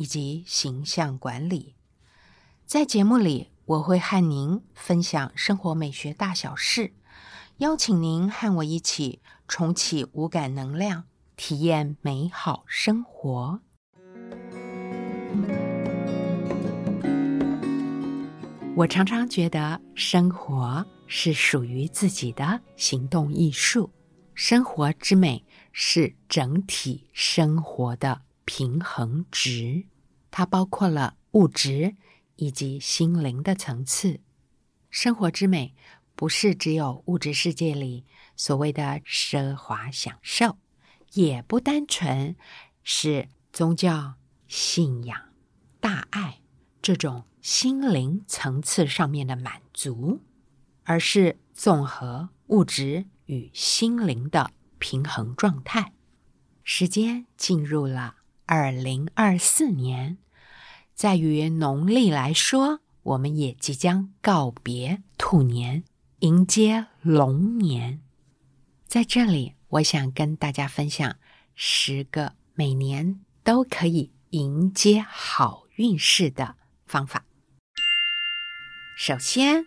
以及形象管理，在节目里我会和您分享生活美学大小事，邀请您和我一起重启五感能量，体验美好生活。我常常觉得生活是属于自己的行动艺术，生活之美是整体生活的。平衡值，它包括了物质以及心灵的层次。生活之美不是只有物质世界里所谓的奢华享受，也不单纯是宗教信仰、大爱这种心灵层次上面的满足，而是综合物质与心灵的平衡状态。时间进入了。二零二四年，在于农历来说，我们也即将告别兔年，迎接龙年。在这里，我想跟大家分享十个每年都可以迎接好运势的方法。首先，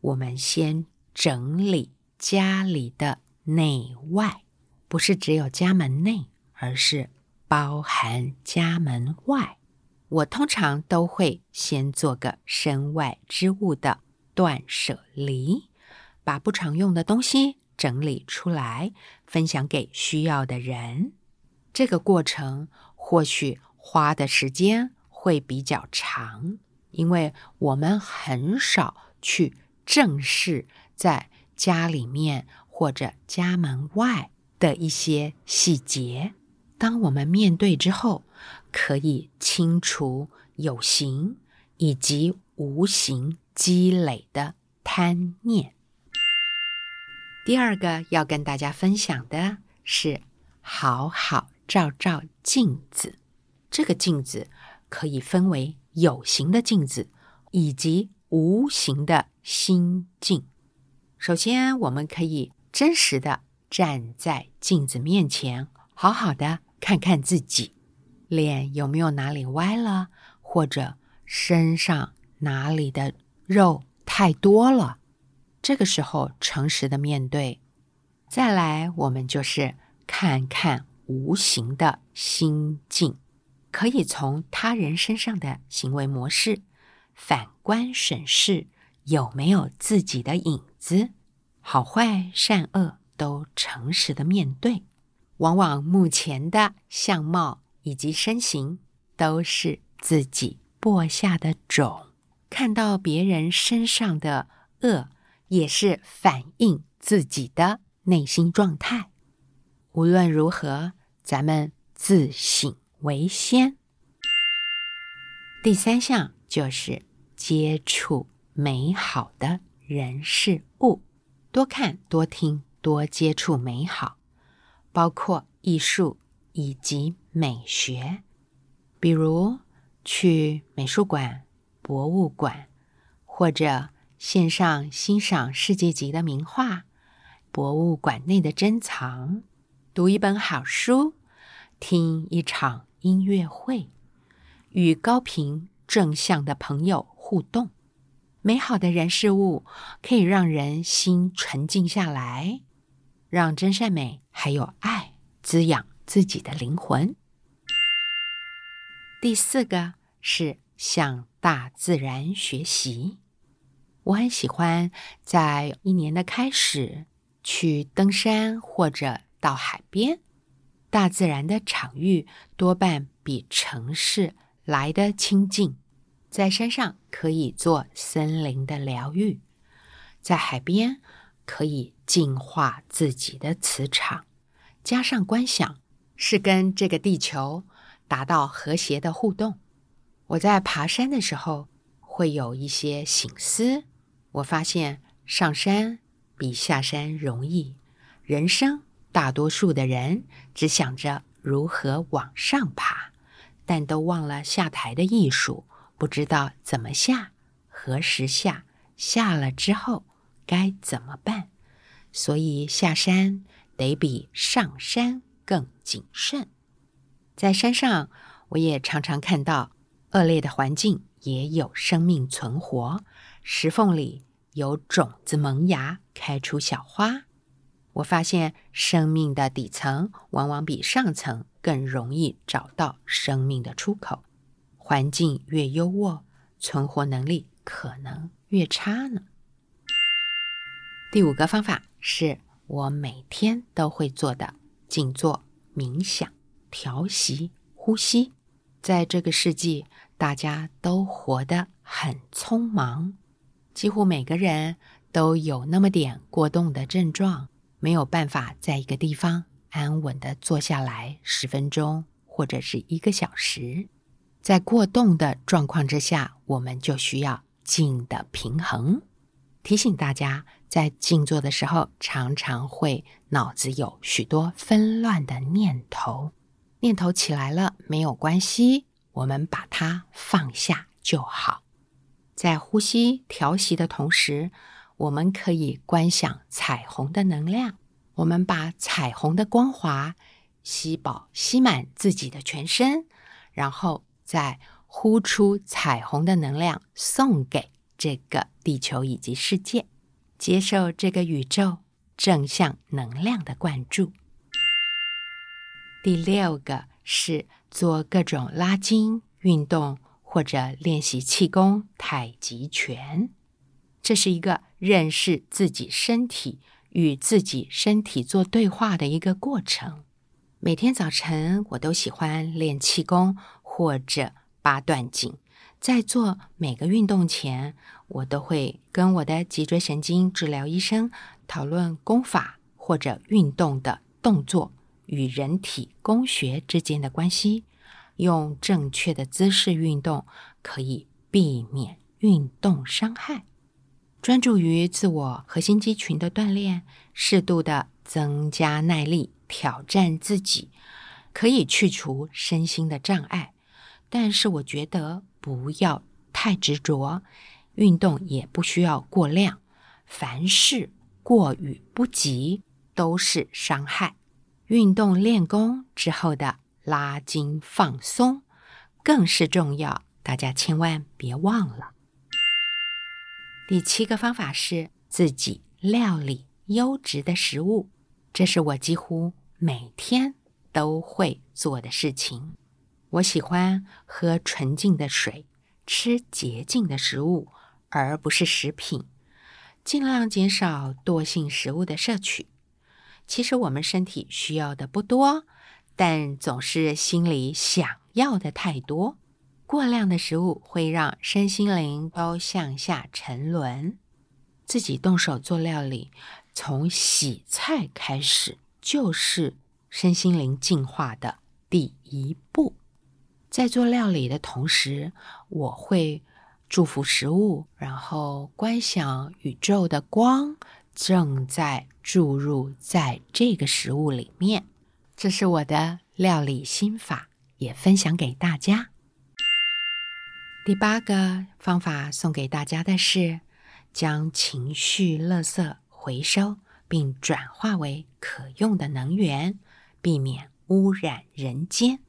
我们先整理家里的内外，不是只有家门内，而是。包含家门外，我通常都会先做个身外之物的断舍离，把不常用的东西整理出来，分享给需要的人。这个过程或许花的时间会比较长，因为我们很少去正视在家里面或者家门外的一些细节。当我们面对之后，可以清除有形以及无形积累的贪念。第二个要跟大家分享的是，好好照照镜子。这个镜子可以分为有形的镜子以及无形的心镜。首先，我们可以真实的站在镜子面前。好好的看看自己，脸有没有哪里歪了，或者身上哪里的肉太多了。这个时候诚实的面对。再来，我们就是看看无形的心境，可以从他人身上的行为模式反观审视，有没有自己的影子，好坏善恶都诚实的面对。往往目前的相貌以及身形都是自己播下的种，看到别人身上的恶，也是反映自己的内心状态。无论如何，咱们自省为先。第三项就是接触美好的人事物，多看多听多接触美好。包括艺术以及美学，比如去美术馆、博物馆，或者线上欣赏世界级的名画，博物馆内的珍藏，读一本好书，听一场音乐会，与高频正向的朋友互动，美好的人事物可以让人心沉静下来。让真善美还有爱滋养自己的灵魂。第四个是向大自然学习。我很喜欢在一年的开始去登山或者到海边。大自然的场域多半比城市来的清静。在山上可以做森林的疗愈，在海边。可以净化自己的磁场，加上观想，是跟这个地球达到和谐的互动。我在爬山的时候会有一些醒思。我发现上山比下山容易。人生大多数的人只想着如何往上爬，但都忘了下台的艺术，不知道怎么下、何时下、下了之后该怎么办。所以下山得比上山更谨慎。在山上，我也常常看到恶劣的环境也有生命存活，石缝里有种子萌芽，开出小花。我发现生命的底层往往比上层更容易找到生命的出口。环境越优渥，存活能力可能越差呢。第五个方法是我每天都会做的静坐冥想。调息呼吸，在这个世纪，大家都活得很匆忙，几乎每个人都有那么点过动的症状，没有办法在一个地方安稳的坐下来十分钟或者是一个小时。在过动的状况之下，我们就需要静的平衡。提醒大家，在静坐的时候，常常会脑子有许多纷乱的念头。念头起来了没有关系，我们把它放下就好。在呼吸调息的同时，我们可以观想彩虹的能量。我们把彩虹的光华吸饱吸满自己的全身，然后再呼出彩虹的能量，送给这个地球以及世界，接受这个宇宙正向能量的灌注。第六个是做各种拉筋运动或者练习气功、太极拳，这是一个认识自己身体、与自己身体做对话的一个过程。每天早晨我都喜欢练气功或者八段锦，在做每个运动前，我都会跟我的脊椎神经治疗医生讨论功法或者运动的动作。与人体工学之间的关系，用正确的姿势运动可以避免运动伤害。专注于自我核心肌群的锻炼，适度的增加耐力，挑战自己，可以去除身心的障碍。但是，我觉得不要太执着，运动也不需要过量，凡事过与不及都是伤害。运动练功之后的拉筋放松更是重要，大家千万别忘了。第七个方法是自己料理优质的食物，这是我几乎每天都会做的事情。我喜欢喝纯净的水，吃洁净的食物，而不是食品，尽量减少惰性食物的摄取。其实我们身体需要的不多，但总是心里想要的太多。过量的食物会让身心灵都向下沉沦。自己动手做料理，从洗菜开始，就是身心灵进化的第一步。在做料理的同时，我会祝福食物，然后观想宇宙的光。正在注入在这个食物里面，这是我的料理心法，也分享给大家。第八个方法送给大家的是，将情绪垃圾回收并转化为可用的能源，避免污染人间。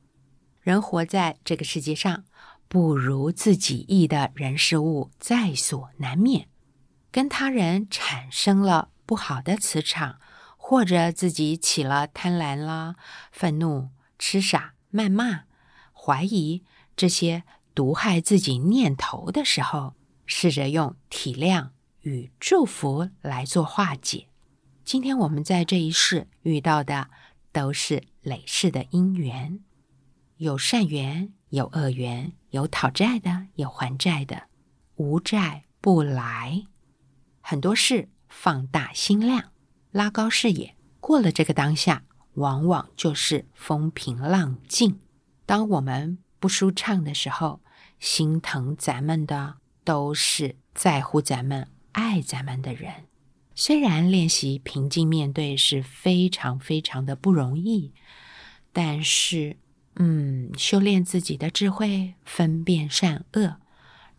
人活在这个世界上，不如自己意的人事物在所难免。跟他人产生了不好的磁场，或者自己起了贪婪啦、愤怒、痴傻、谩骂、怀疑这些毒害自己念头的时候，试着用体谅与祝福来做化解。今天我们在这一世遇到的都是累世的因缘，有善缘，有恶缘，有讨债的，有还债的，无债不来。很多事放大心量，拉高视野，过了这个当下，往往就是风平浪静。当我们不舒畅的时候，心疼咱们的都是在乎咱们、爱咱们的人。虽然练习平静面对是非常非常的不容易，但是，嗯，修炼自己的智慧，分辨善恶，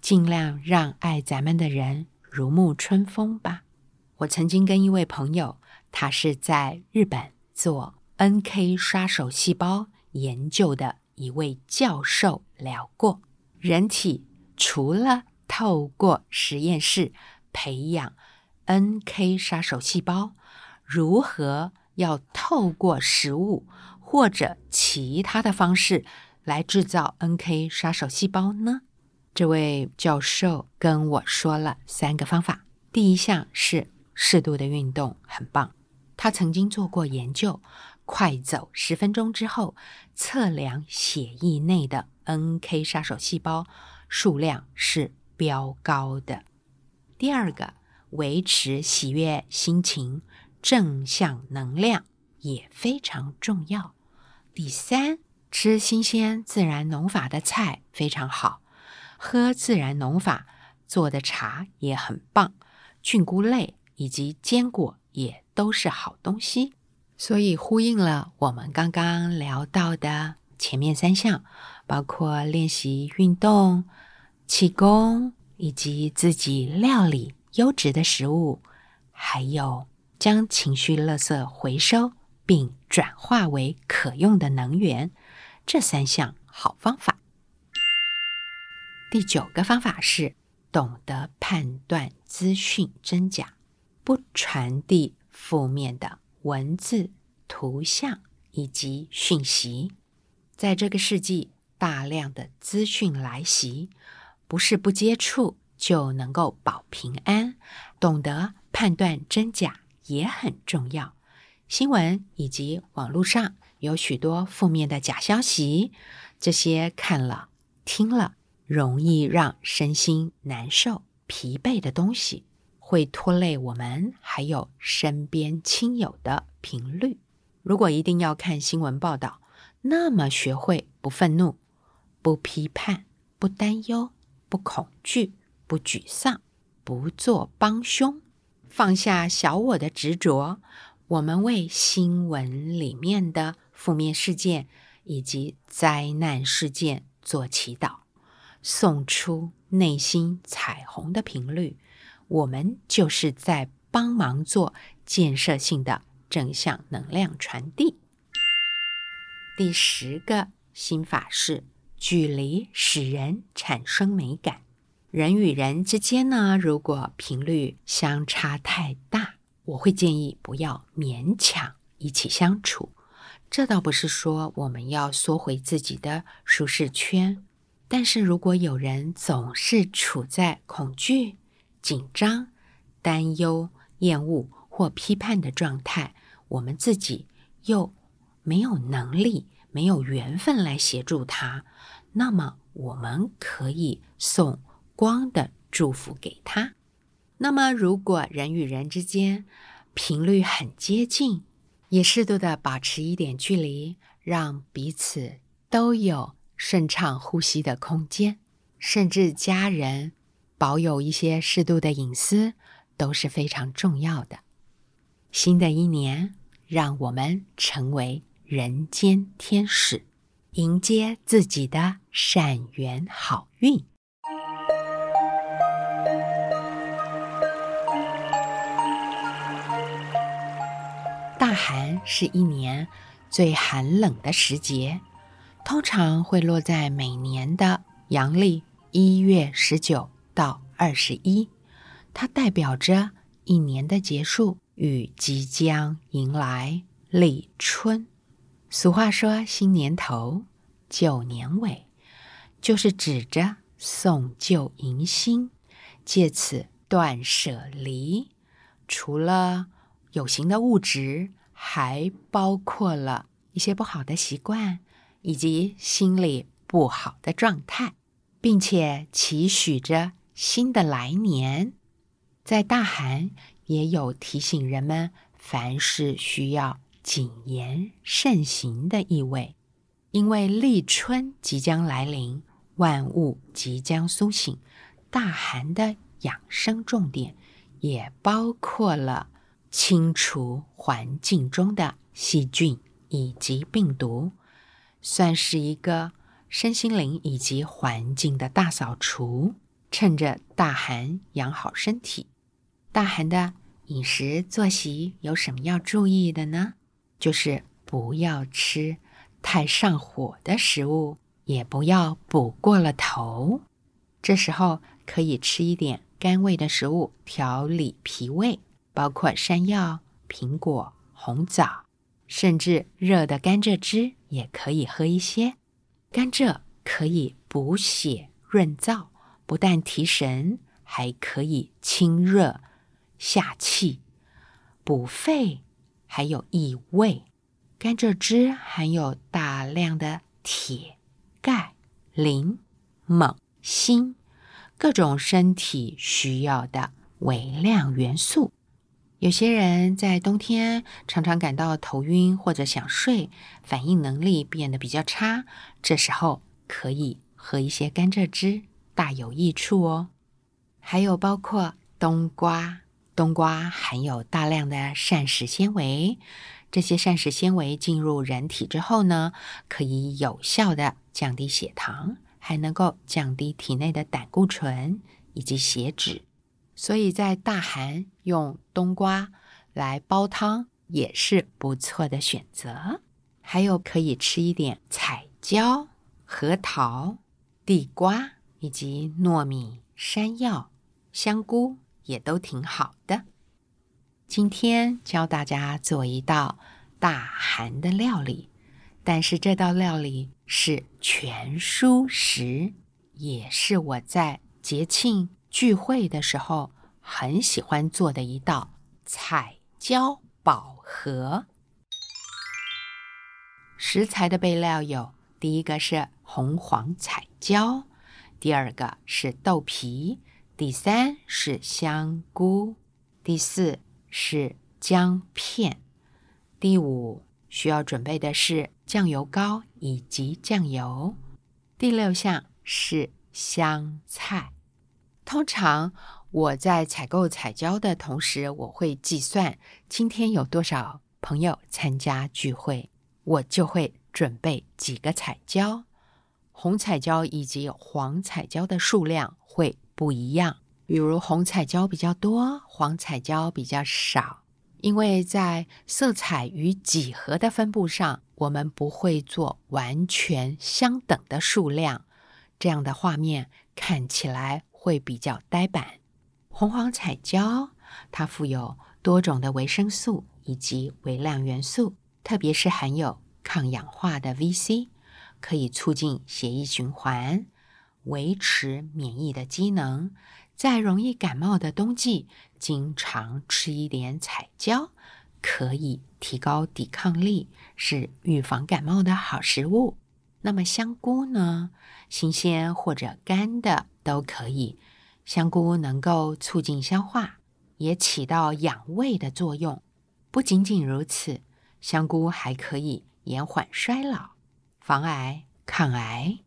尽量让爱咱们的人如沐春风吧。我曾经跟一位朋友，他是在日本做 NK 杀手细胞研究的一位教授聊过，人体除了透过实验室培养 NK 杀手细胞，如何要透过食物或者其他的方式来制造 NK 杀手细胞呢？这位教授跟我说了三个方法，第一项是。适度的运动很棒。他曾经做过研究，快走十分钟之后，测量血液内的 NK 杀手细胞数量是飙高的。第二个，维持喜悦心情、正向能量也非常重要。第三，吃新鲜自然农法的菜非常好，喝自然农法做的茶也很棒，菌菇类。以及坚果也都是好东西，所以呼应了我们刚刚聊到的前面三项，包括练习运动、气功，以及自己料理优质的食物，还有将情绪垃圾回收并转化为可用的能源，这三项好方法。第九个方法是懂得判断资讯真假。不传递负面的文字、图像以及讯息。在这个世纪，大量的资讯来袭，不是不接触就能够保平安。懂得判断真假也很重要。新闻以及网络上有许多负面的假消息，这些看了、听了，容易让身心难受、疲惫的东西。会拖累我们，还有身边亲友的频率。如果一定要看新闻报道，那么学会不愤怒、不批判、不担忧、不恐惧、不沮丧、不做帮凶，放下小我的执着。我们为新闻里面的负面事件以及灾难事件做祈祷，送出内心彩虹的频率。我们就是在帮忙做建设性的正向能量传递。第十个心法是：距离使人产生美感。人与人之间呢，如果频率相差太大，我会建议不要勉强一起相处。这倒不是说我们要缩回自己的舒适圈，但是如果有人总是处在恐惧，紧张、担忧、厌恶或批判的状态，我们自己又没有能力、没有缘分来协助他，那么我们可以送光的祝福给他。那么，如果人与人之间频率很接近，也适度的保持一点距离，让彼此都有顺畅呼吸的空间，甚至家人。保有一些适度的隐私都是非常重要的。新的一年，让我们成为人间天使，迎接自己的善缘好运。大寒是一年最寒冷的时节，通常会落在每年的阳历一月十九。到二十一，它代表着一年的结束与即将迎来立春。俗话说：“新年头，旧年尾”，就是指着送旧迎新，借此断舍离。除了有形的物质，还包括了一些不好的习惯以及心理不好的状态，并且期许着。新的来年，在大寒也有提醒人们凡事需要谨言慎行的意味，因为立春即将来临，万物即将苏醒，大寒的养生重点也包括了清除环境中的细菌以及病毒，算是一个身心灵以及环境的大扫除。趁着大寒养好身体，大寒的饮食作息有什么要注意的呢？就是不要吃太上火的食物。也不要补过了头，这时候可以吃一点甘味的食物调理脾胃，包括山药、苹果、红枣，甚至热的甘蔗汁也可以喝一些。甘蔗可以补血润燥，不但提神，还可以清热下气、补肺，还有益胃。甘蔗汁含有大量的铁。钙、磷、锰、锌，各种身体需要的微量元素。有些人在冬天常常感到头晕或者想睡，反应能力变得比较差，这时候可以喝一些甘蔗汁，大有益处哦。还有包括冬瓜，冬瓜含有大量的膳食纤维。这些膳食纤维进入人体之后呢，可以有效的降低血糖，还能够降低体内的胆固醇以及血脂。所以在大寒用冬瓜来煲汤也是不错的选择。还有可以吃一点彩椒、核桃、地瓜以及糯米、山药、香菇也都挺好的。今天教大家做一道大寒的料理，但是这道料理是全蔬食，也是我在节庆聚会的时候很喜欢做的一道彩椒宝盒。食材的备料有：第一个是红黄彩椒，第二个是豆皮，第三是香菇，第四。是姜片。第五需要准备的是酱油膏以及酱油。第六项是香菜。通常我在采购彩椒的同时，我会计算今天有多少朋友参加聚会，我就会准备几个彩椒。红彩椒以及黄彩椒的数量会不一样。比如红彩椒比较多，黄彩椒比较少，因为在色彩与几何的分布上，我们不会做完全相等的数量，这样的画面看起来会比较呆板。红黄彩椒它富有多种的维生素以及微量元素，特别是含有抗氧化的 VC，可以促进血液循环，维持免疫的机能。在容易感冒的冬季，经常吃一点彩椒，可以提高抵抗力，是预防感冒的好食物。那么香菇呢？新鲜或者干的都可以。香菇能够促进消化，也起到养胃的作用。不仅仅如此，香菇还可以延缓衰老、防癌、抗癌。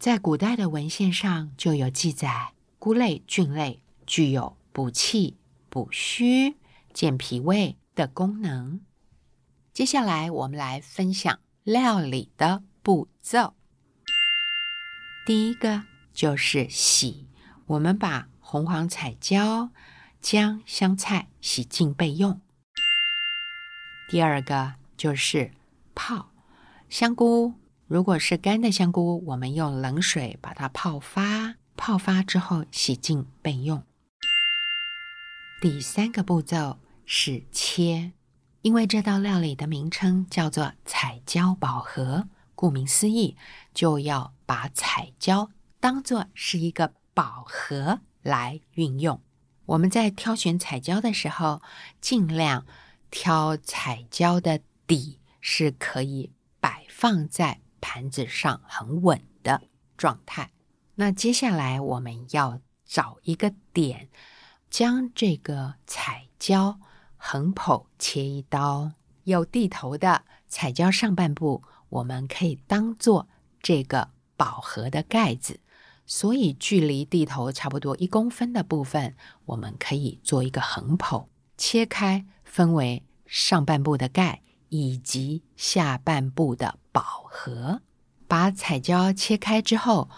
在古代的文献上就有记载。菇类、菌类具有补气、补虚、健脾胃的功能。接下来，我们来分享料理的步骤。第一个就是洗，我们把红黄彩椒、姜、香菜洗净备用。第二个就是泡香菇，如果是干的香菇，我们用冷水把它泡发。泡发之后洗净备用。第三个步骤是切，因为这道料理的名称叫做彩椒宝盒，顾名思义，就要把彩椒当做是一个宝盒来运用。我们在挑选彩椒的时候，尽量挑彩椒的底是可以摆放在盘子上很稳的状态。那接下来我们要找一个点，将这个彩椒横剖切一刀，有地头的彩椒上半部，我们可以当做这个宝盒的盖子，所以距离地头差不多一公分的部分，我们可以做一个横剖，切开，分为上半部的盖以及下半部的宝盒。把彩椒切开之后，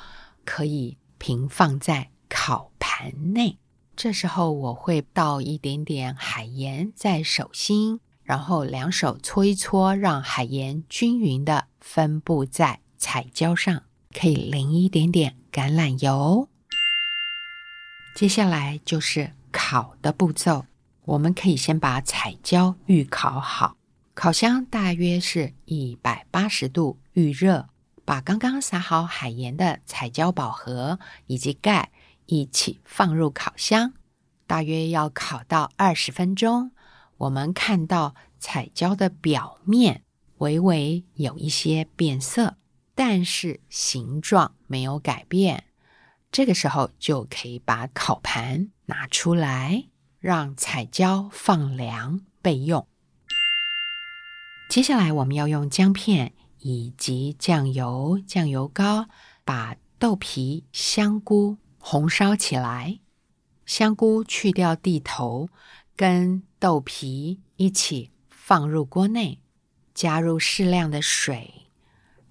可以平放在烤盘内。这时候我会倒一点点海盐在手心，然后两手搓一搓，让海盐均匀的分布在彩椒上。可以淋一点点橄榄油。接下来就是烤的步骤，我们可以先把彩椒预烤好，烤箱大约是一百八十度预热。把刚刚撒好海盐的彩椒宝盒以及盖一起放入烤箱，大约要烤到二十分钟。我们看到彩椒的表面微微有一些变色，但是形状没有改变。这个时候就可以把烤盘拿出来，让彩椒放凉备用。接下来我们要用姜片。以及酱油、酱油膏，把豆皮、香菇红烧起来。香菇去掉蒂头，跟豆皮一起放入锅内，加入适量的水，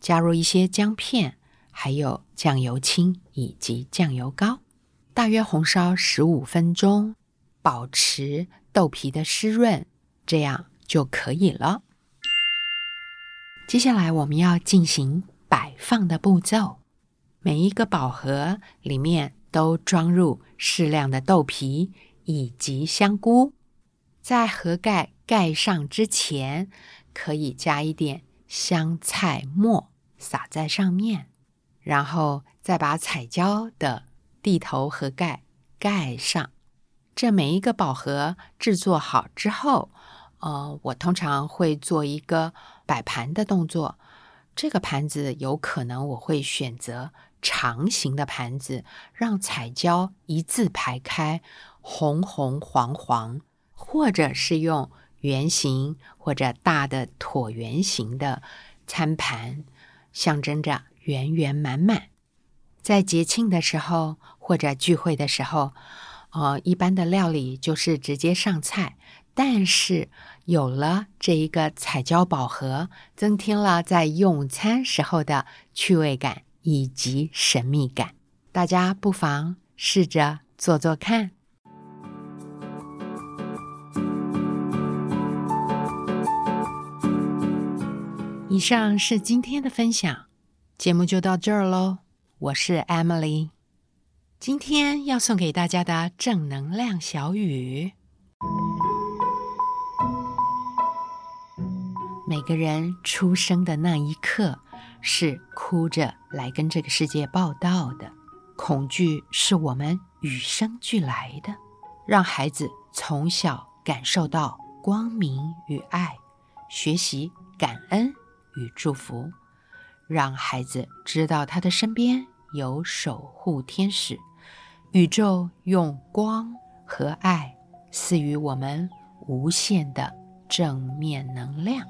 加入一些姜片，还有酱油青以及酱油膏，大约红烧十五分钟，保持豆皮的湿润，这样就可以了。接下来我们要进行摆放的步骤，每一个宝盒里面都装入适量的豆皮以及香菇，在盒盖盖上之前，可以加一点香菜末撒在上面，然后再把彩椒的地头和盖盖上。这每一个宝盒制作好之后。呃，我通常会做一个摆盘的动作。这个盘子有可能我会选择长形的盘子，让彩椒一字排开，红红黄黄；或者是用圆形或者大的椭圆形的餐盘，象征着圆圆满满。在节庆的时候或者聚会的时候，呃，一般的料理就是直接上菜。但是有了这一个彩椒宝盒，增添了在用餐时候的趣味感以及神秘感。大家不妨试着做做看。以上是今天的分享，节目就到这儿喽。我是 Emily，今天要送给大家的正能量小语。每个人出生的那一刻，是哭着来跟这个世界报道的。恐惧是我们与生俱来的。让孩子从小感受到光明与爱，学习感恩与祝福，让孩子知道他的身边有守护天使。宇宙用光和爱赐予我们无限的正面能量。